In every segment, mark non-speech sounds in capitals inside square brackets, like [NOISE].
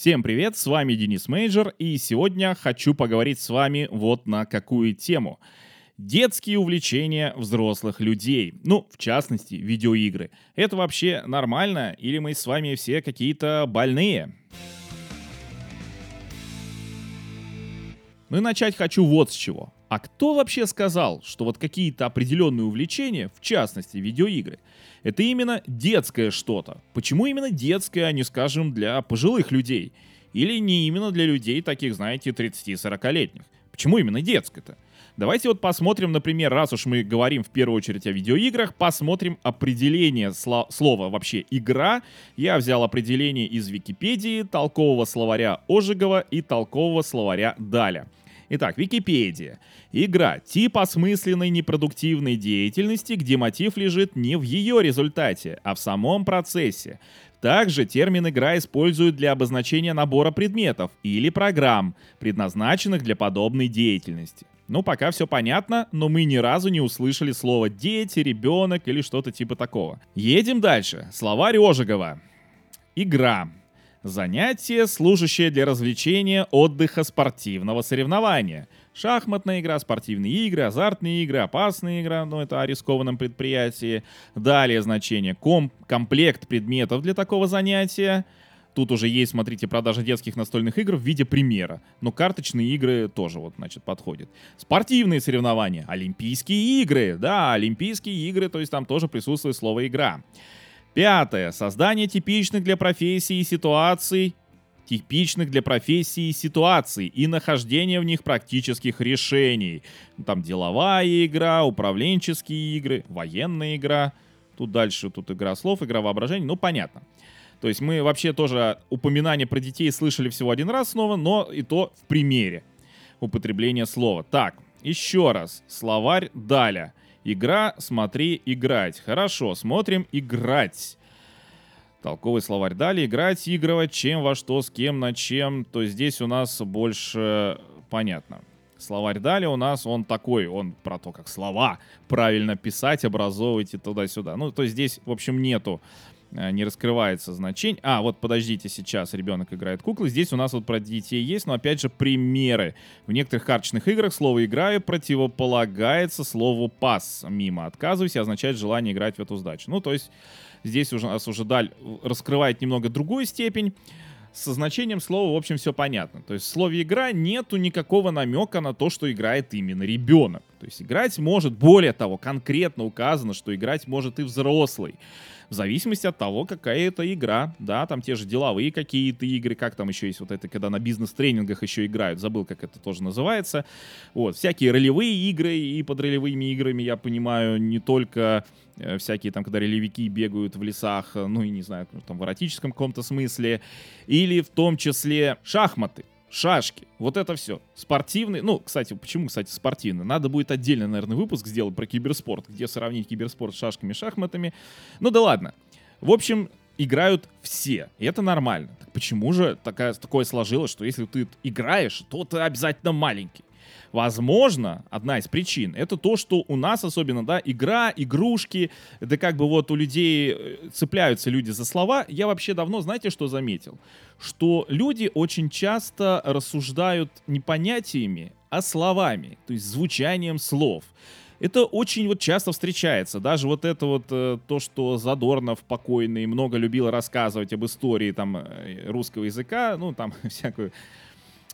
Всем привет, с вами Денис Мейджор, и сегодня хочу поговорить с вами вот на какую тему. Детские увлечения взрослых людей, ну, в частности, видеоигры. Это вообще нормально или мы с вами все какие-то больные? Ну и начать хочу вот с чего. А кто вообще сказал, что вот какие-то определенные увлечения, в частности видеоигры, это именно детское что-то? Почему именно детское, а не, скажем, для пожилых людей? Или не именно для людей таких, знаете, 30-40-летних? Почему именно детское-то? Давайте вот посмотрим, например, раз уж мы говорим в первую очередь о видеоиграх, посмотрим определение сло- слова вообще «игра». Я взял определение из Википедии, толкового словаря Ожегова и толкового словаря Даля. Итак, Википедия. Игра – тип осмысленной непродуктивной деятельности, где мотив лежит не в ее результате, а в самом процессе. Также термин «игра» используют для обозначения набора предметов или программ, предназначенных для подобной деятельности. Ну, пока все понятно, но мы ни разу не услышали слово «дети», «ребенок» или что-то типа такого. Едем дальше. Словарь Ожегова. Игра. Занятие, служащее для развлечения, отдыха, спортивного соревнования. Шахматная игра, спортивные игры, азартные игры, опасная игра, но ну, это о рискованном предприятии. Далее значение ком комплект предметов для такого занятия. Тут уже есть, смотрите, продажа детских настольных игр в виде примера. Но карточные игры тоже вот, значит, подходят. Спортивные соревнования, олимпийские игры. Да, олимпийские игры, то есть там тоже присутствует слово «игра». Пятое. Создание типичных для профессии ситуаций типичных для профессии ситуаций и нахождение в них практических решений. Там деловая игра, управленческие игры, военная игра. Тут дальше тут игра слов, игра воображения, ну понятно. То есть мы вообще тоже упоминание про детей слышали всего один раз снова, но и то в примере употребления слова. Так, еще раз. Словарь Даля. Игра, смотри, играть. Хорошо, смотрим играть. Толковый словарь. Далее играть, игрывать, чем, во что, с кем, на чем. То здесь у нас больше понятно. Словарь далее у нас он такой, он про то, как слова правильно писать, образовывать и туда-сюда. Ну, то есть здесь, в общем, нету не раскрывается значение. А, вот подождите, сейчас ребенок играет куклы. Здесь у нас вот про детей есть, но опять же примеры. В некоторых карточных играх слово «играю» противополагается слову «пас». Мимо отказывайся означает желание играть в эту сдачу. Ну, то есть здесь уже, нас уже даль раскрывает немного другую степень со значением слова, в общем, все понятно. То есть в слове «игра» нету никакого намека на то, что играет именно ребенок. То есть играть может, более того, конкретно указано, что играть может и взрослый в зависимости от того, какая это игра, да, там те же деловые какие-то игры, как там еще есть вот это, когда на бизнес-тренингах еще играют, забыл, как это тоже называется, вот, всякие ролевые игры, и под ролевыми играми я понимаю не только э, всякие там, когда ролевики бегают в лесах, ну и не знаю, там в эротическом каком-то смысле, или в том числе шахматы, шашки, вот это все. Спортивный, ну, кстати, почему, кстати, спортивный? Надо будет отдельно, наверное, выпуск сделать про киберспорт, где сравнить киберспорт с шашками и шахматами. Ну да ладно. В общем, играют все, и это нормально. Так почему же такая, такое сложилось, что если ты играешь, то ты обязательно маленький? Возможно, одна из причин это то, что у нас особенно, да, игра, игрушки, это как бы вот у людей э, цепляются люди за слова. Я вообще давно, знаете, что заметил? Что люди очень часто рассуждают не понятиями, а словами, то есть звучанием слов. Это очень вот часто встречается. Даже вот это вот э, то, что Задорнов покойный много любил рассказывать об истории там э, русского языка, ну там [LAUGHS] всякую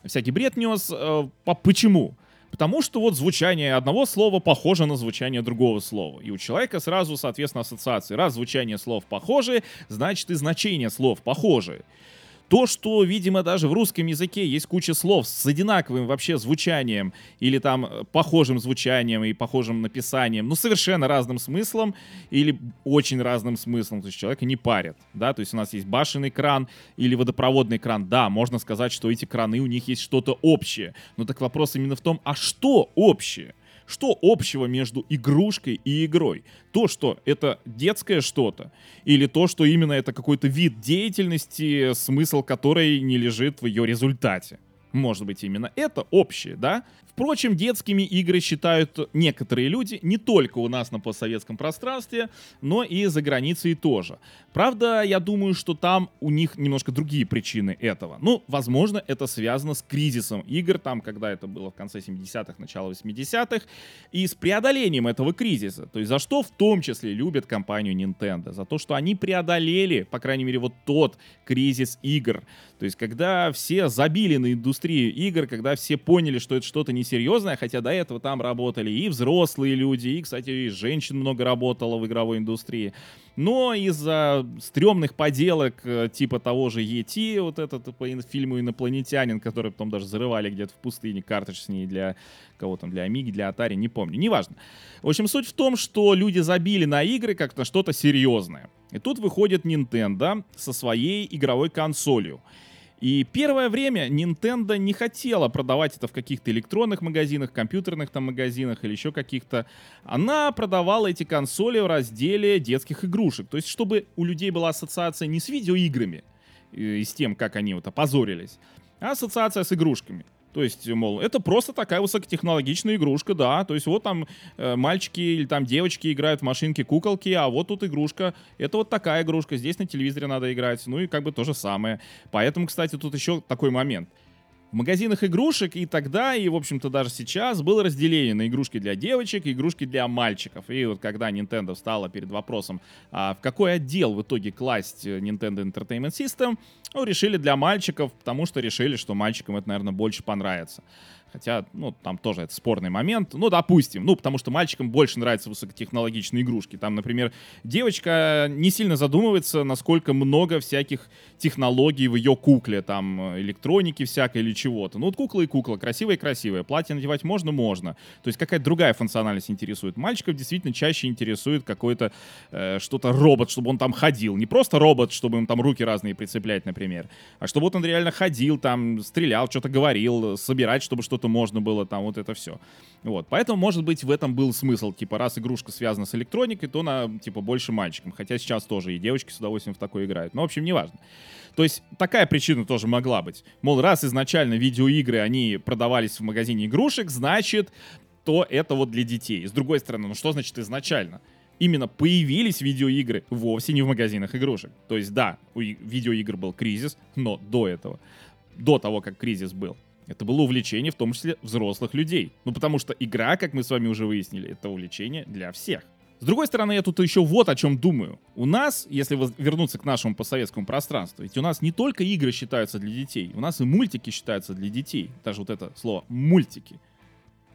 всякий бред нес. Э, по, почему? Потому что вот звучание одного слова похоже на звучание другого слова. И у человека сразу, соответственно, ассоциации. Раз звучание слов похоже, значит и значение слов похожи. То, что, видимо, даже в русском языке есть куча слов с одинаковым вообще звучанием или там э, похожим звучанием и похожим написанием, ну, совершенно разным смыслом или очень разным смыслом, то есть человека не парят, да, то есть у нас есть башенный кран или водопроводный кран, да, можно сказать, что эти краны, у них есть что-то общее, но так вопрос именно в том, а что общее? Что общего между игрушкой и игрой? То, что это детское что-то, или то, что именно это какой-то вид деятельности, смысл которой не лежит в ее результате? может быть, именно это общее, да? Впрочем, детскими игры считают некоторые люди не только у нас на постсоветском пространстве, но и за границей тоже. Правда, я думаю, что там у них немножко другие причины этого. Ну, возможно, это связано с кризисом игр, там, когда это было в конце 70-х, начало 80-х, и с преодолением этого кризиса. То есть за что в том числе любят компанию Nintendo? За то, что они преодолели, по крайней мере, вот тот кризис игр. То есть когда все забили на индустрию игр, когда все поняли, что это что-то несерьезное, хотя до этого там работали и взрослые люди, и, кстати, и женщин много работало в игровой индустрии. Но из-за стрёмных поделок э, типа того же E.T., вот этот по фильму «Инопланетянин», который потом даже взрывали где-то в пустыне картridж с ней для кого там, для Амиги, для Atari, не помню, неважно. В общем, суть в том, что люди забили на игры как на что-то серьезное. И тут выходит Nintendo со своей игровой консолью. И первое время Nintendo не хотела продавать это в каких-то электронных магазинах, компьютерных там магазинах или еще каких-то. Она продавала эти консоли в разделе детских игрушек. То есть, чтобы у людей была ассоциация не с видеоиграми и с тем, как они вот опозорились, а ассоциация с игрушками. То есть, мол, это просто такая высокотехнологичная игрушка, да. То есть вот там э, мальчики или там девочки играют в машинки, куколки, а вот тут игрушка. Это вот такая игрушка. Здесь на телевизоре надо играть. Ну и как бы то же самое. Поэтому, кстати, тут еще такой момент. Магазинах игрушек и тогда, и, в общем-то, даже сейчас было разделение на игрушки для девочек и игрушки для мальчиков. И вот когда Nintendo встала перед вопросом, а в какой отдел в итоге класть э, Nintendo Entertainment System, ну, решили для мальчиков, потому что решили, что мальчикам это, наверное, больше понравится. Хотя, ну, там тоже это спорный момент. Ну, допустим. Ну, потому что мальчикам больше нравятся высокотехнологичные игрушки. Там, например, девочка не сильно задумывается, насколько много всяких технологий в ее кукле. Там электроники всякой или чего-то. Ну, вот кукла и кукла. Красивая и красивая. Платье надевать можно? Можно. То есть какая-то другая функциональность интересует. Мальчиков действительно чаще интересует какой-то э, что-то робот, чтобы он там ходил. Не просто робот, чтобы им там руки разные прицеплять, например. А чтобы вот он реально ходил, там, стрелял, что-то говорил, собирать, чтобы что-то что можно было там, вот это все. Вот, поэтому, может быть, в этом был смысл, типа, раз игрушка связана с электроникой, то она, типа, больше мальчикам. Хотя сейчас тоже и девочки с удовольствием в такое играют. Но, в общем, неважно. То есть такая причина тоже могла быть. Мол, раз изначально видеоигры, они продавались в магазине игрушек, значит, то это вот для детей. С другой стороны, ну что значит изначально? Именно появились видеоигры вовсе не в магазинах игрушек. То есть, да, у видеоигр был кризис, но до этого, до того, как кризис был, это было увлечение, в том числе взрослых людей. Ну, потому что игра, как мы с вами уже выяснили, это увлечение для всех. С другой стороны, я тут еще вот о чем думаю. У нас, если вернуться к нашему постсоветскому пространству, ведь у нас не только игры считаются для детей, у нас и мультики считаются для детей. Даже вот это слово «мультики».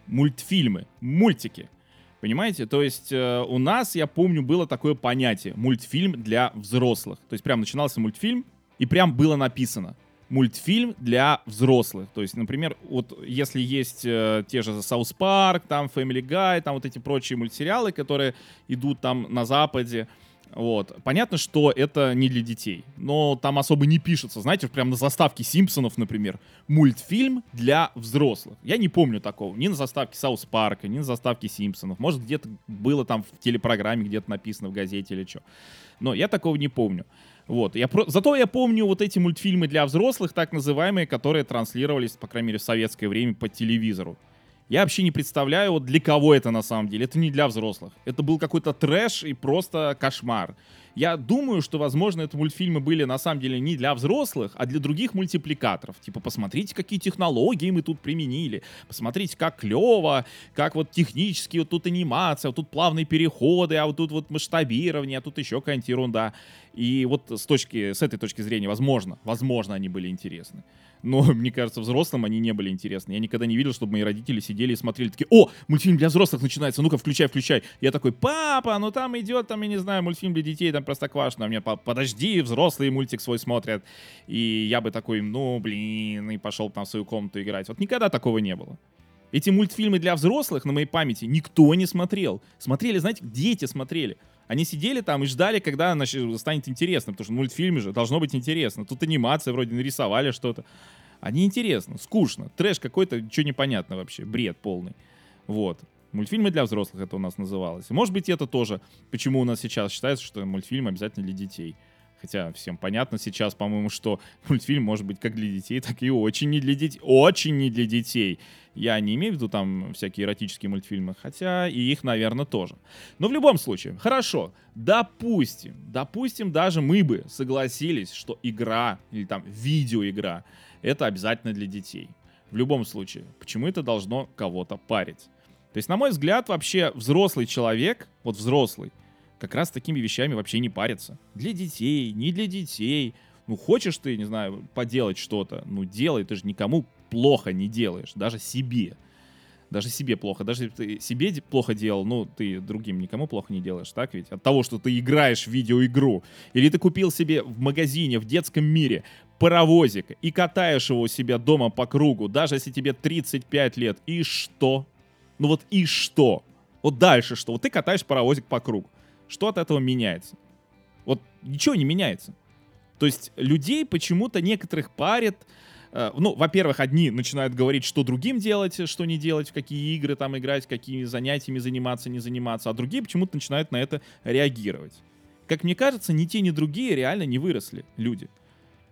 Мультфильмы, мультики. Понимаете? То есть э, у нас, я помню, было такое понятие мультфильм для взрослых. То есть прям начинался мультфильм, и прям было написано мультфильм для взрослых. То есть, например, вот если есть э, те же South Park, там Family Guy, там вот эти прочие мультсериалы, которые идут там на Западе, вот. Понятно, что это не для детей, но там особо не пишется. Знаете, прям на заставке Симпсонов, например, мультфильм для взрослых. Я не помню такого. Ни на заставке Саус Парка, ни на заставке Симпсонов. Может, где-то было там в телепрограмме, где-то написано в газете или что. Но я такого не помню. Вот. Я про... Зато я помню вот эти мультфильмы для взрослых, так называемые, которые транслировались, по крайней мере, в советское время по телевизору. Я вообще не представляю, вот для кого это на самом деле. Это не для взрослых. Это был какой-то трэш и просто кошмар. Я думаю, что, возможно, это мультфильмы были на самом деле не для взрослых, а для других мультипликаторов. Типа, посмотрите, какие технологии мы тут применили. Посмотрите, как клево, как вот технически вот тут анимация, вот тут плавные переходы, а вот тут вот масштабирование, а тут еще какая-нибудь ерунда. И вот с точки, с этой точки зрения, возможно, возможно, они были интересны но, [LAUGHS] мне кажется, взрослым они не были интересны. Я никогда не видел, чтобы мои родители сидели и смотрели такие, о, мультфильм для взрослых начинается, ну-ка, включай, включай. Я такой, папа, ну там идет, там, я не знаю, мультфильм для детей, там Простоквашино. А мне, подожди, взрослые мультик свой смотрят. И я бы такой, ну, блин, и пошел там в свою комнату играть. Вот никогда такого не было. Эти мультфильмы для взрослых на моей памяти никто не смотрел. Смотрели, знаете, дети смотрели. Они сидели там и ждали, когда значит, станет интересно, потому что мультфильмы же должно быть интересно. Тут анимация вроде нарисовали что-то. А неинтересно, скучно. Трэш какой-то, ничего непонятно вообще, бред полный. Вот. Мультфильмы для взрослых это у нас называлось. Может быть, это тоже, почему у нас сейчас считается, что мультфильм обязательно для детей. Хотя всем понятно сейчас, по-моему, что [LAUGHS] мультфильм может быть как для детей, так и очень не для детей. Очень не для детей. Я не имею в виду там всякие эротические мультфильмы, хотя и их, наверное, тоже. Но в любом случае, хорошо, допустим, допустим, даже мы бы согласились, что игра или там видеоигра это обязательно для детей. В любом случае, почему это должно кого-то парить? То есть, на мой взгляд, вообще взрослый человек, вот взрослый, как раз такими вещами вообще не парится. Для детей, не для детей. Ну, хочешь ты, не знаю, поделать что-то, ну, делай, ты же никому плохо не делаешь, даже себе. Даже себе плохо. Даже ты себе плохо делал, ну, ты другим никому плохо не делаешь, так ведь? От того, что ты играешь в видеоигру. Или ты купил себе в магазине, в детском мире паровозик и катаешь его у себя дома по кругу, даже если тебе 35 лет. И что? Ну вот и что? Вот дальше что? Вот ты катаешь паровозик по кругу. Что от этого меняется? Вот ничего не меняется. То есть людей почему-то некоторых парят, э, ну, во-первых, одни начинают говорить, что другим делать, что не делать, в какие игры там играть, какими занятиями заниматься, не заниматься, а другие почему-то начинают на это реагировать. Как мне кажется, ни те, ни другие реально не выросли люди.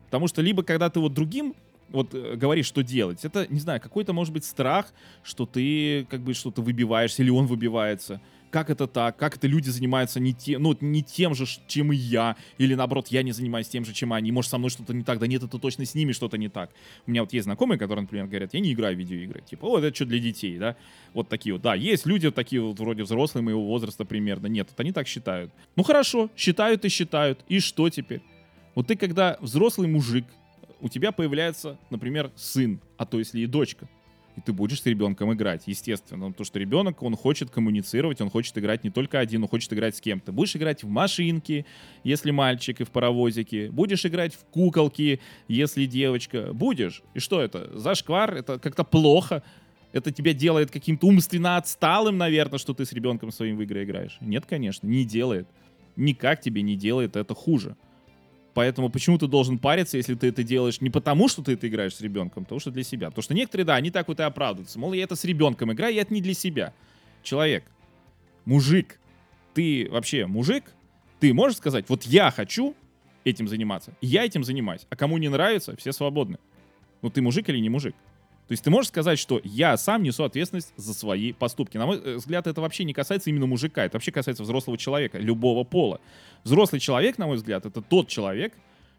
Потому что либо когда ты вот другим вот э, говоришь, что делать, это, не знаю, какой-то, может быть, страх, что ты как бы что-то выбиваешься, или он выбивается. Как это так? Как это люди занимаются не, тем, ну, не тем же, чем и я? Или наоборот, я не занимаюсь тем же, чем они? Может, со мной что-то не так? Да нет, это точно с ними что-то не так. У меня вот есть знакомые, которые, например, говорят, я не играю в видеоигры. Типа, о, это что для детей, да? Вот такие вот. Да, есть люди вот такие вот вроде взрослые моего возраста примерно. Нет, это они так считают. Ну хорошо, считают и считают. И что теперь? Вот ты когда взрослый мужик, у тебя появляется, например, сын, а то если и дочка, и ты будешь с ребенком играть, естественно. Потому что ребенок, он хочет коммуницировать, он хочет играть не только один, он хочет играть с кем-то. Будешь играть в машинки, если мальчик, и в паровозики. Будешь играть в куколки, если девочка. Будешь. И что это? Зашквар? Это как-то плохо. Это тебя делает каким-то умственно отсталым, наверное, что ты с ребенком своим в игры играешь. Нет, конечно, не делает. Никак тебе не делает это хуже. Поэтому почему ты должен париться, если ты это делаешь не потому, что ты это играешь с ребенком, а потому что для себя. Потому что некоторые, да, они так вот и оправдываются. Мол, я это с ребенком играю, я это не для себя. Человек, мужик, ты вообще мужик, ты можешь сказать, вот я хочу этим заниматься, я этим занимаюсь, а кому не нравится, все свободны. Ну ты мужик или не мужик? То есть ты можешь сказать, что я сам несу ответственность за свои поступки. На мой э, взгляд, это вообще не касается именно мужика, это вообще касается взрослого человека, любого пола. Взрослый человек, на мой взгляд, это тот человек,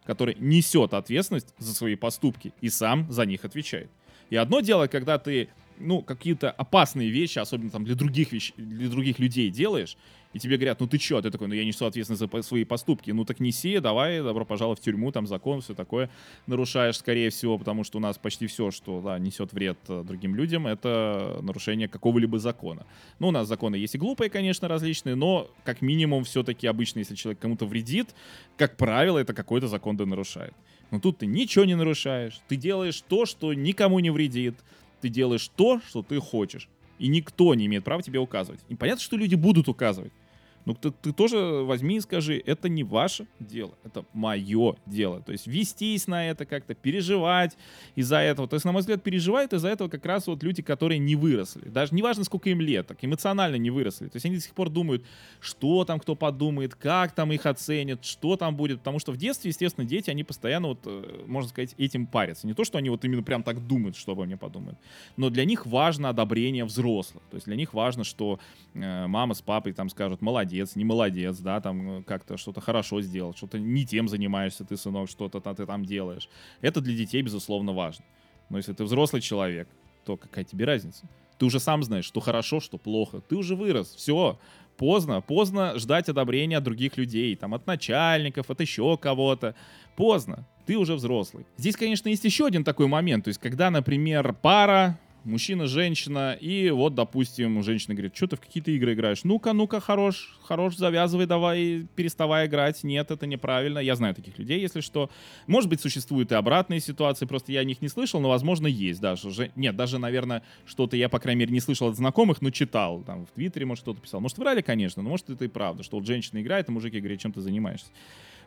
который несет ответственность за свои поступки и сам за них отвечает. И одно дело, когда ты ну, какие-то опасные вещи, особенно там для других, вещ... для других людей делаешь, и тебе говорят, ну ты чё, а ты такой, ну я несу ответственность за свои поступки, ну так неси, давай, добро пожаловать в тюрьму, там закон, все такое нарушаешь, скорее всего, потому что у нас почти все, что, да, несет вред э, другим людям, это нарушение какого-либо закона. Ну, у нас законы есть и глупые, конечно, различные, но как минимум все-таки обычно, если человек кому-то вредит, как правило, это какой-то закон да нарушает. Но тут ты ничего не нарушаешь, ты делаешь то, что никому не вредит, ты делаешь то, что ты хочешь. И никто не имеет права тебе указывать. И понятно, что люди будут указывать. Ну, ты, ты тоже возьми и скажи, это не ваше дело, это мое дело. То есть вестись на это как-то, переживать из-за этого. То есть, на мой взгляд, переживают из-за этого как раз вот люди, которые не выросли. Даже неважно, сколько им лет, так эмоционально не выросли. То есть они до сих пор думают, что там кто подумает, как там их оценят, что там будет. Потому что в детстве, естественно, дети, они постоянно, вот, э, можно сказать, этим парятся. Не то, что они вот именно прям так думают, что обо мне подумают. Но для них важно одобрение взрослых. То есть для них важно, что э, мама с папой там скажут, молодец, молодец, не молодец, да, там э, как-то что-то хорошо сделал, что-то не тем занимаешься ты, сынок, что-то ты там делаешь. Это для детей, безусловно, важно. Но если ты взрослый человек, то какая тебе разница? Ты уже сам знаешь, что хорошо, что плохо. Ты уже вырос, все. Поздно, поздно ждать одобрения от других людей, там, от начальников, от еще кого-то. Поздно, ты уже взрослый. Здесь, конечно, есть еще один такой момент, то есть, когда, например, пара мужчина, женщина, и вот, допустим, женщина говорит, что ты в какие-то игры играешь? Ну-ка, ну-ка, хорош, хорош, завязывай, давай, переставай играть. Нет, это неправильно. Я знаю таких людей, если что. Может быть, существуют и обратные ситуации, просто я о них не слышал, но, возможно, есть даже. Нет, даже, наверное, что-то я, по крайней мере, не слышал от знакомых, но читал. Там в Твиттере, может, кто-то писал. Может, врали, конечно, но может, это и правда, что вот женщина играет, а мужики говорят, чем ты занимаешься.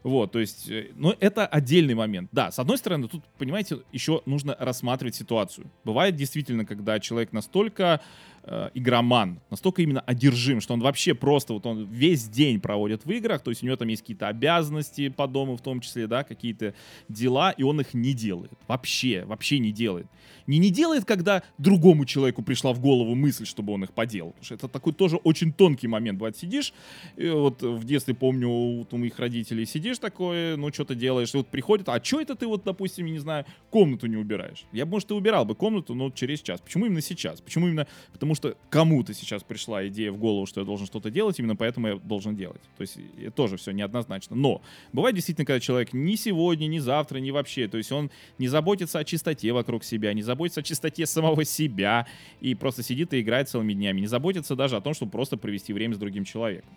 Вот, то есть, ну, это отдельный момент. Да, с одной стороны, тут, понимаете, еще нужно рассматривать ситуацию. Бывает действительно, когда человек настолько э, игроман, настолько именно одержим, что он вообще просто, вот он весь день проводит в играх, то есть у него там есть какие-то обязанности по дому в том числе, да, какие-то дела, и он их не делает. Вообще, вообще не делает. Не не делает, когда другому человеку пришла в голову мысль, чтобы он их поделал. Потому что это такой тоже очень тонкий момент. Бывает, сидишь, и вот в детстве помню, вот у моих родителей сидишь такое, ну что ты делаешь, и вот приходит, а что это ты вот, допустим, не знаю, комнату не убираешь? Я может, и убирал бы комнату, но через час. Почему именно сейчас? Почему именно? Потому что кому-то сейчас пришла идея в голову, что я должен что-то делать, именно поэтому я должен делать. То есть это тоже все неоднозначно. Но бывает действительно, когда человек ни сегодня, ни завтра, ни вообще, то есть он не заботится о чистоте вокруг себя, не заботится о чистоте [LAUGHS] самого себя и просто сидит и играет целыми днями, не заботится даже о том, чтобы просто провести время с другим человеком.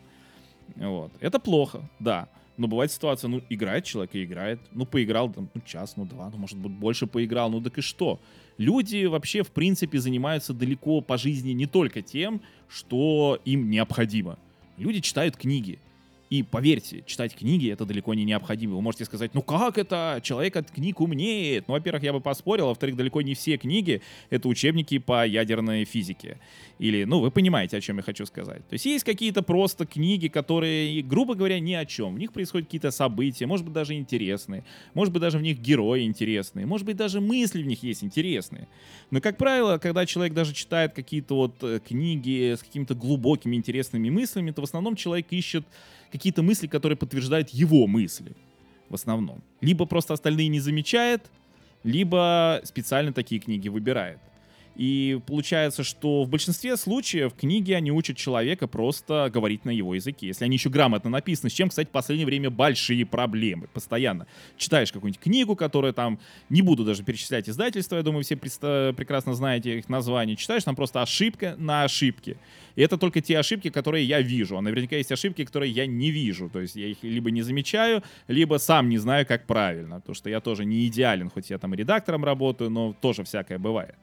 Вот. Это плохо, да. Но бывает ситуация, ну, играет человек и играет. Ну, поиграл там, ну, час, ну, два, ну, может быть, больше поиграл. Ну, так и что? Люди вообще, в принципе, занимаются далеко по жизни не только тем, что им необходимо. Люди читают книги. И поверьте, читать книги это далеко не необходимо. Вы можете сказать, ну как это? Человек от книг умнеет. Ну, во-первых, я бы поспорил, а во-вторых, далеко не все книги это учебники по ядерной физике. Или, ну, вы понимаете, о чем я хочу сказать. То есть есть какие-то просто книги, которые, грубо говоря, ни о чем. В них происходят какие-то события, может быть, даже интересные. Может быть, даже в них герои интересные. Может быть, даже мысли в них есть интересные. Но, как правило, когда человек даже читает какие-то вот э, книги с какими-то глубокими, интересными мыслями, то в основном человек ищет какие-то мысли, которые подтверждают его мысли в основном. Либо просто остальные не замечает, либо специально такие книги выбирает. И получается, что в большинстве случаев книги, они учат человека просто говорить на его языке. Если они еще грамотно написаны, с чем, кстати, в последнее время большие проблемы. Постоянно читаешь какую-нибудь книгу, которая там, не буду даже перечислять издательства, я думаю, все прекрасно знаете их название, читаешь, там просто ошибка на ошибке. И это только те ошибки, которые я вижу. А наверняка есть ошибки, которые я не вижу. То есть я их либо не замечаю, либо сам не знаю, как правильно. Потому что я тоже не идеален, хоть я там редактором работаю, но тоже всякое бывает.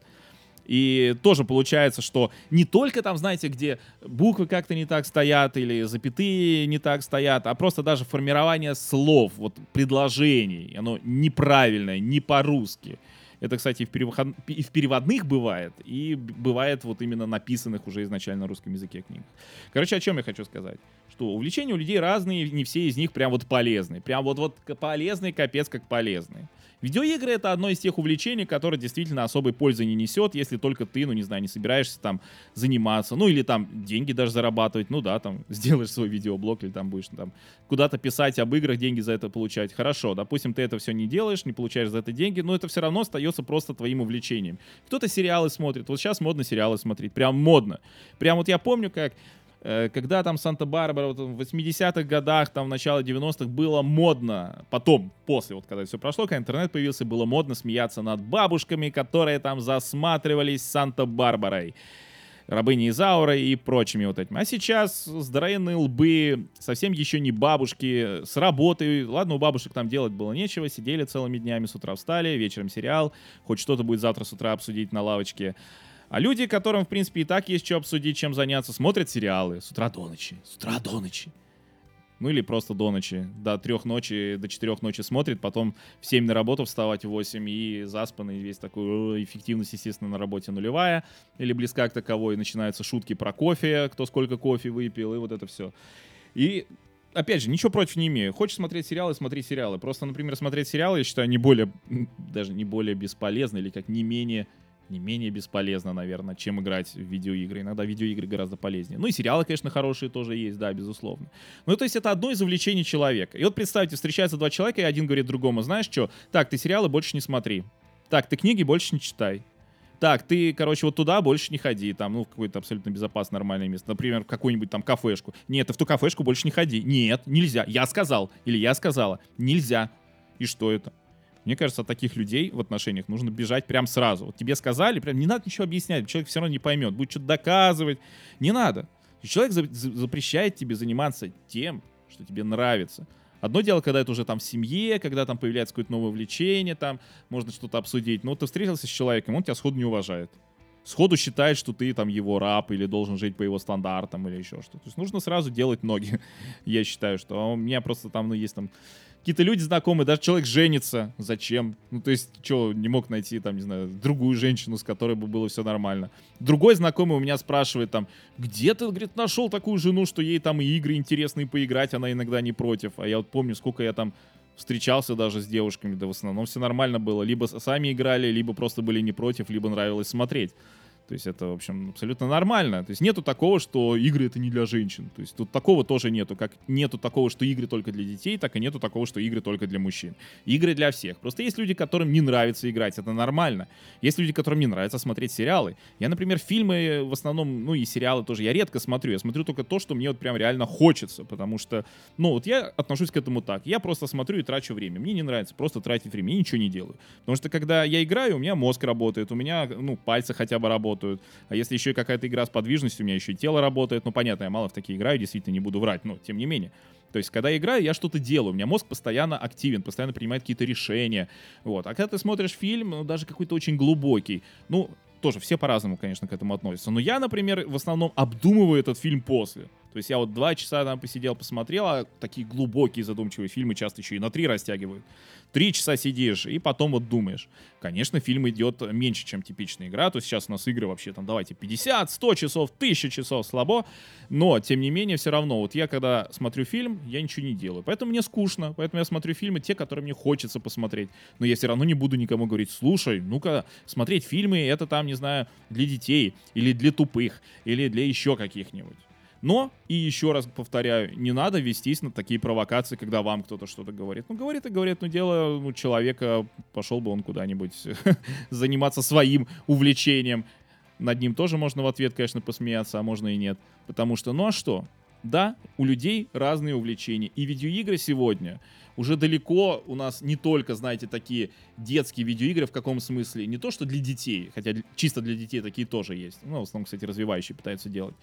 И тоже получается, что не только там, знаете, где буквы как-то не так стоят или запятые не так стоят, а просто даже формирование слов, вот предложений, оно неправильное, не по-русски. Это, кстати, и в, перевод... и в переводных бывает, и бывает вот именно написанных уже изначально на русском языке книг. Короче, о чем я хочу сказать? Что увлечения у людей разные, не все из них прям вот полезные. Прям вот, вот полезные, капец как полезные. Видеоигры это одно из тех увлечений, которое действительно особой пользы не несет, если только ты, ну не знаю, не собираешься там заниматься, ну или там деньги даже зарабатывать, ну да, там [LAUGHS] сделаешь свой видеоблог или там будешь там куда-то писать об играх, деньги за это получать. Хорошо, допустим, ты это все не делаешь, не получаешь за это деньги, но это все равно остается просто твоим увлечением. Кто-то сериалы смотрит, вот сейчас модно сериалы смотреть, прям модно. Прям вот я помню, как когда там Санта-Барбара вот в 80-х годах, там в начало 90-х было модно, потом, после, вот когда все прошло, когда интернет появился, было модно смеяться над бабушками, которые там засматривались Санта-Барбарой. Рабыни Изаура и прочими вот этими. А сейчас здоровенные лбы, совсем еще не бабушки, с работы. Ладно, у бабушек там делать было нечего, сидели целыми днями, с утра встали, вечером сериал, хоть что-то будет завтра с утра обсудить на лавочке. А люди, которым, в принципе, и так есть что обсудить, чем заняться, смотрят сериалы с утра до ночи. С утра до ночи. Ну или просто до ночи. До трех ночи, до четырех ночи смотрит, потом в 7 на работу вставать в 8 и заспанный весь такой эффективность, естественно, на работе нулевая или близка к таковой. Начинаются шутки про кофе, кто сколько кофе выпил и вот это все. И опять же, ничего против не имею. Хочешь смотреть сериалы, смотри сериалы. Просто, например, смотреть сериалы, я считаю, не более, даже не более бесполезно или как не менее не менее бесполезно, наверное, чем играть в видеоигры. Иногда видеоигры гораздо полезнее. Ну и сериалы, конечно, хорошие тоже есть, да, безусловно. Ну, то есть это одно из увлечений человека. И вот представьте, встречаются два человека, и один говорит другому, знаешь что, так, ты сериалы больше не смотри. Так, ты книги больше не читай. Так, ты, короче, вот туда больше не ходи, там, ну, в какое-то абсолютно безопасное, нормальное место. Например, в какую-нибудь там кафешку. Нет, ты в ту кафешку больше не ходи. Нет, нельзя. Я сказал. Или я сказала. Нельзя. И что это? Мне кажется, от таких людей в отношениях нужно бежать прям сразу. Вот тебе сказали, прям не надо ничего объяснять, человек все равно не поймет, будет что-то доказывать. Не надо. И человек за- запрещает тебе заниматься тем, что тебе нравится. Одно дело, когда это уже там в семье, когда там появляется какое-то новое влечение, там можно что-то обсудить. Но вот ты встретился с человеком, он тебя сходу не уважает. Сходу считает, что ты там его раб или должен жить по его стандартам или еще что-то. То есть нужно сразу делать ноги. [LAUGHS] Я считаю, что у меня просто там, ну, есть там какие-то люди знакомые, даже человек женится. Зачем? Ну, то есть, что, не мог найти, там, не знаю, другую женщину, с которой бы было все нормально. Другой знакомый у меня спрашивает, там, где ты, говорит, нашел такую жену, что ей там и игры интересные поиграть, она иногда не против. А я вот помню, сколько я там встречался даже с девушками, да в основном все нормально было. Либо сами играли, либо просто были не против, либо нравилось смотреть. То есть это, в общем, абсолютно нормально. То есть нету такого, что игры это не для женщин. То есть тут такого тоже нету. Как нету такого, что игры только для детей, так и нету такого, что игры только для мужчин. Игры для всех. Просто есть люди, которым не нравится играть. Это нормально. Есть люди, которым не нравится смотреть сериалы. Я, например, фильмы в основном, ну и сериалы тоже, я редко смотрю. Я смотрю только то, что мне вот прям реально хочется. Потому что, ну вот я отношусь к этому так. Я просто смотрю и трачу время. Мне не нравится просто тратить время. Я ничего не делаю. Потому что когда я играю, у меня мозг работает, у меня, ну, пальцы хотя бы работают работают. А если еще и какая-то игра с подвижностью, у меня еще и тело работает. Ну, понятно, я мало в такие играю, действительно, не буду врать, но тем не менее. То есть, когда я играю, я что-то делаю, у меня мозг постоянно активен, постоянно принимает какие-то решения. Вот. А когда ты смотришь фильм, ну, даже какой-то очень глубокий, ну, тоже все по-разному, конечно, к этому относятся. Но я, например, в основном обдумываю этот фильм после. То есть я вот два часа там посидел, посмотрел, а такие глубокие задумчивые фильмы часто еще и на три растягивают. Три часа сидишь, и потом вот думаешь. Конечно, фильм идет меньше, чем типичная игра. То есть сейчас у нас игры вообще там, давайте, 50, 100 часов, 1000 часов, слабо. Но, тем не менее, все равно, вот я когда смотрю фильм, я ничего не делаю. Поэтому мне скучно. Поэтому я смотрю фильмы, те, которые мне хочется посмотреть. Но я все равно не буду никому говорить, слушай, ну-ка, смотреть фильмы, это там, не знаю, для детей, или для тупых, или для еще каких-нибудь. Но, и еще раз повторяю, не надо вестись на такие провокации, когда вам кто-то что-то говорит. Ну, говорит и говорит, ну, дело ну, человека, пошел бы он куда-нибудь [LAUGHS] заниматься своим увлечением. Над ним тоже можно в ответ, конечно, посмеяться, а можно и нет. Потому что, ну а что? Да, у людей разные увлечения. И видеоигры сегодня уже далеко у нас не только, знаете, такие детские видеоигры в каком смысле. Не то, что для детей, хотя чисто для детей такие тоже есть. Ну, в основном, кстати, развивающие пытаются делать.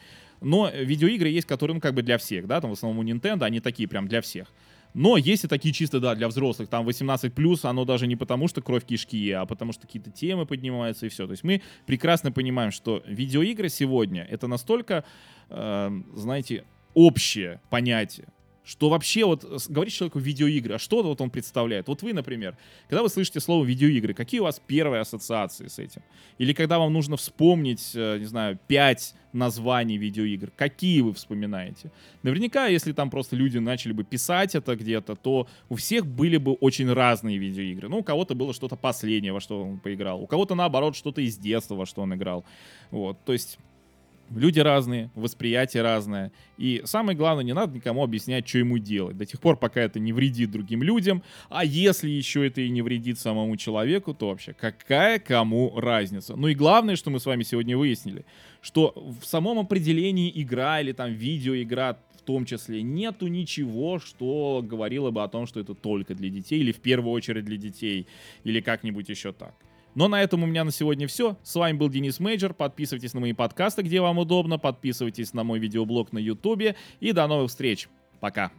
Но видеоигры есть, которые, ну, как бы для всех, да, там в основном у Nintendo, они такие прям для всех. Но есть и такие чисто, да, для взрослых. Там 18+, оно даже не потому, что кровь кишки, а потому что какие-то темы поднимаются и все. То есть мы прекрасно понимаем, что видеоигры сегодня это настолько, э, знаете, общее понятие, что вообще вот говорит человеку видеоигры, а что вот он представляет? Вот вы, например, когда вы слышите слово видеоигры, какие у вас первые ассоциации с этим? Или когда вам нужно вспомнить, э, не знаю, пять названий видеоигр, какие вы вспоминаете? Наверняка, если там просто люди начали бы писать это где-то, то у всех были бы очень разные видеоигры. Ну, у кого-то было что-то последнее, во что он поиграл, у кого-то, наоборот, что-то из детства, во что он играл. Вот, то есть Люди разные, восприятие разное. И самое главное, не надо никому объяснять, что ему делать. До тех пор, пока это не вредит другим людям. А если еще это и не вредит самому человеку, то вообще какая кому разница? Ну и главное, что мы с вами сегодня выяснили, что в самом определении игра или там видеоигра в том числе нету ничего, что говорило бы о том, что это только для детей или в первую очередь для детей или как-нибудь еще так. Но на этом у меня на сегодня все. С вами был Денис Мейджор. Подписывайтесь на мои подкасты, где вам удобно. Подписывайтесь на мой видеоблог на ютубе. И до новых встреч. Пока.